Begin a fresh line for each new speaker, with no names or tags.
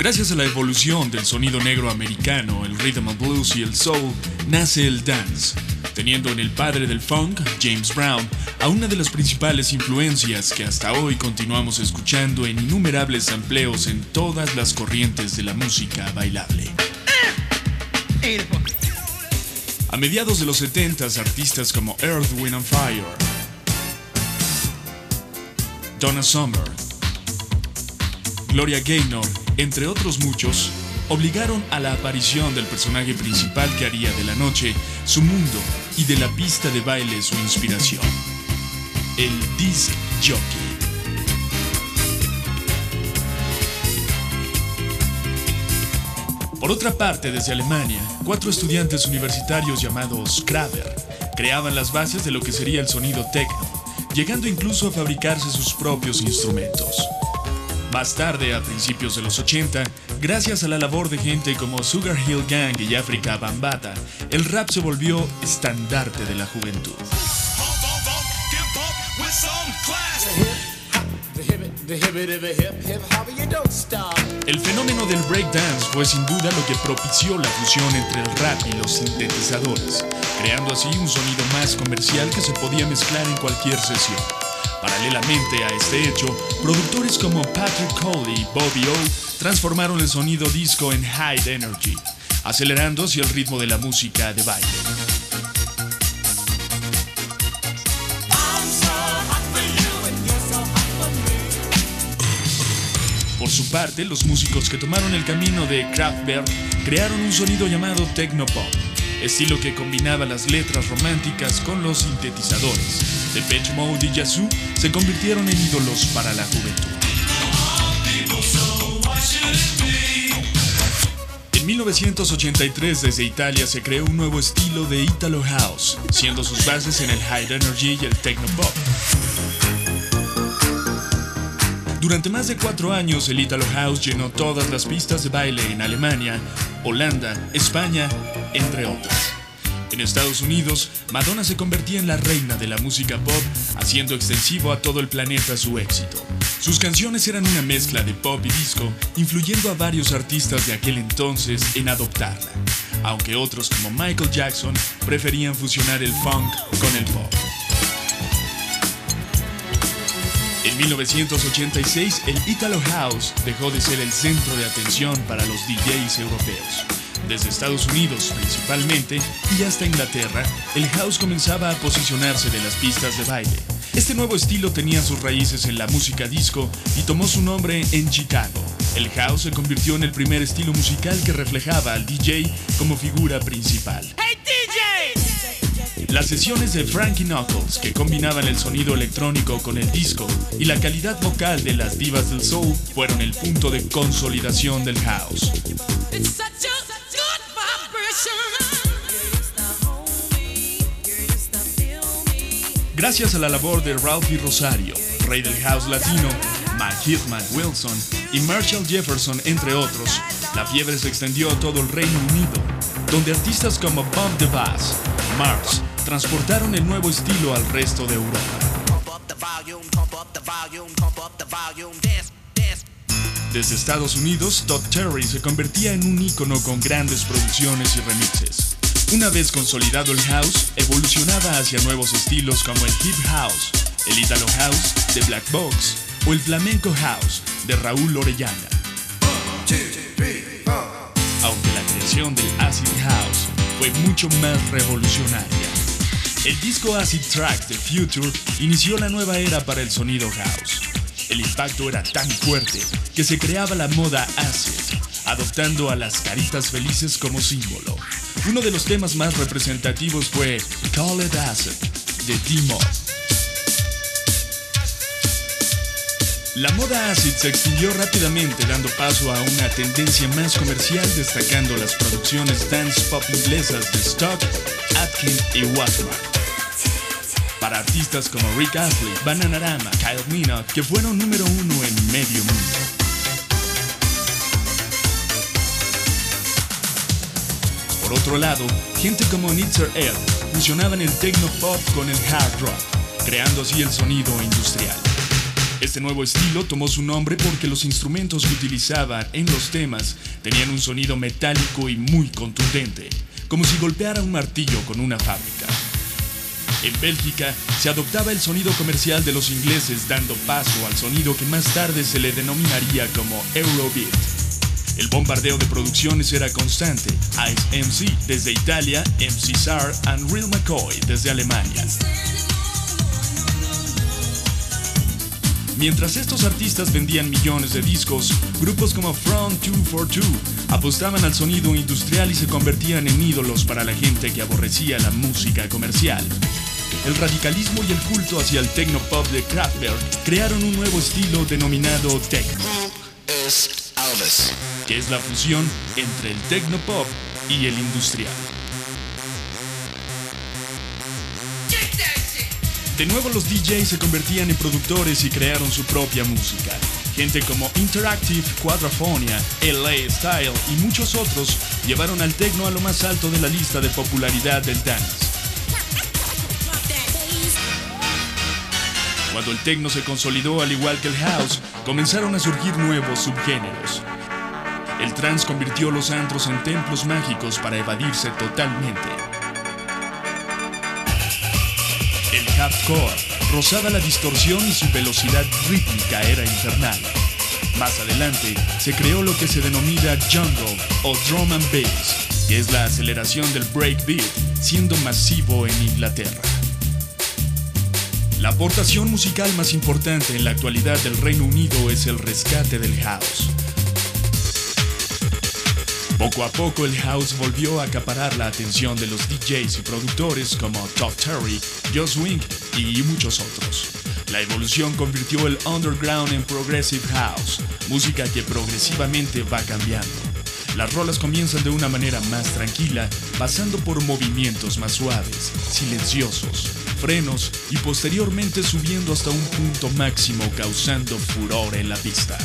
Gracias a la evolución del sonido negro americano, el rhythm and blues y el soul, nace el dance, teniendo en el padre del funk, James Brown, a una de las principales influencias que hasta hoy continuamos escuchando en innumerables empleos en todas las corrientes de la música bailable. A mediados de los 70 artistas como Earth, Wind and Fire, Donna Summer, Gloria Gaynor, entre otros muchos, obligaron a la aparición del personaje principal que haría de la noche su mundo y de la pista de baile su inspiración, el disc jockey. Por otra parte, desde Alemania, cuatro estudiantes universitarios llamados Kraber creaban las bases de lo que sería el sonido techno, llegando incluso a fabricarse sus propios instrumentos. Más tarde, a principios de los 80, gracias a la labor de gente como Sugar Hill Gang y Africa Bambata, el rap se volvió estandarte de la juventud. El fenómeno del breakdance fue sin duda lo que propició la fusión entre el rap y los sintetizadores, creando así un sonido más comercial que se podía mezclar en cualquier sesión. Paralelamente a este hecho, productores como Patrick Cole y Bobby O transformaron el sonido disco en high energy, acelerando hacia el ritmo de la música de baile. Por su parte, los músicos que tomaron el camino de Kraftwerk crearon un sonido llamado Technopop, estilo que combinaba las letras románticas con los sintetizadores. Depeche Mode y Yazoo se convirtieron en ídolos para la juventud. En 1983 desde Italia se creó un nuevo estilo de Italo House, siendo sus bases en el High Energy y el Techno Pop. Durante más de cuatro años el Italo House llenó todas las pistas de baile en Alemania, Holanda, España, entre otras. En Estados Unidos, Madonna se convertía en la reina de la música pop, haciendo extensivo a todo el planeta su éxito. Sus canciones eran una mezcla de pop y disco, influyendo a varios artistas de aquel entonces en adoptarla, aunque otros como Michael Jackson preferían fusionar el funk con el pop. En 1986, el Italo House dejó de ser el centro de atención para los DJs europeos desde Estados Unidos principalmente y hasta Inglaterra, el house comenzaba a posicionarse de las pistas de baile. Este nuevo estilo tenía sus raíces en la música disco y tomó su nombre en Chicago. El house se convirtió en el primer estilo musical que reflejaba al DJ como figura principal. Las sesiones de Frankie Knuckles, que combinaban el sonido electrónico con el disco y la calidad vocal de las divas del soul, fueron el punto de consolidación del house. Gracias a la labor de Ralphie Rosario, rey del house latino, Mike Hitman Wilson y Marshall Jefferson, entre otros, la fiebre se extendió a todo el Reino Unido, donde artistas como Bob the Bass, Mars, transportaron el nuevo estilo al resto de Europa. Desde Estados Unidos, Todd Terry se convertía en un ícono con grandes producciones y remixes. Una vez consolidado el house, evolucionaba hacia nuevos estilos como el hip house, el italo house de Black Box o el flamenco house de Raúl Orellana. Aunque la creación del acid house fue mucho más revolucionaria. El disco Acid Tracks de Future inició la nueva era para el sonido house. El impacto era tan fuerte que se creaba la moda acid, adoptando a las caritas felices como símbolo. Uno de los temas más representativos fue Call It Acid de d La moda acid se extinguió rápidamente dando paso a una tendencia más comercial destacando las producciones dance pop inglesas de Stock, Atkin y Waterman. Para artistas como Rick Astley, Bananarama, Kyle Minogue, que fueron número uno en medio mundo. Por otro lado, gente como Nitzer Ed fusionaban el techno pop con el hard rock, creando así el sonido industrial. Este nuevo estilo tomó su nombre porque los instrumentos que utilizaban en los temas tenían un sonido metálico y muy contundente, como si golpeara un martillo con una fábrica. En Bélgica se adoptaba el sonido comercial de los ingleses dando paso al sonido que más tarde se le denominaría como Eurobeat. El bombardeo de producciones era constante. Ice MC desde Italia, MC Sar y Real McCoy desde Alemania. Mientras estos artistas vendían millones de discos, grupos como Front 242 apostaban al sonido industrial y se convertían en ídolos para la gente que aborrecía la música comercial el radicalismo y el culto hacia el tecnopop de Kraftwerk crearon un nuevo estilo denominado techno.
Elvis.
Que es la fusión entre el tecnopop y el industrial. De nuevo los DJs se convertían en productores y crearon su propia música. Gente como Interactive, Quadraphonia, LA Style y muchos otros llevaron al techno a lo más alto de la lista de popularidad del dance. Cuando el techno se consolidó al igual que el house, comenzaron a surgir nuevos subgéneros. El trance convirtió los antros en templos mágicos para evadirse totalmente. El hardcore rozaba la distorsión y su velocidad rítmica era infernal. Más adelante se creó lo que se denomina jungle o drum and bass, que es la aceleración del breakbeat, siendo masivo en Inglaterra. La aportación musical más importante en la actualidad del Reino Unido es el rescate del house. Poco a poco el house volvió a acaparar la atención de los DJs y productores como Todd Terry, Joss Wink y muchos otros. La evolución convirtió el underground en progressive house, música que progresivamente va cambiando. Las rolas comienzan de una manera más tranquila, pasando por movimientos más suaves, silenciosos, frenos y posteriormente subiendo hasta un punto máximo causando furor en la pista.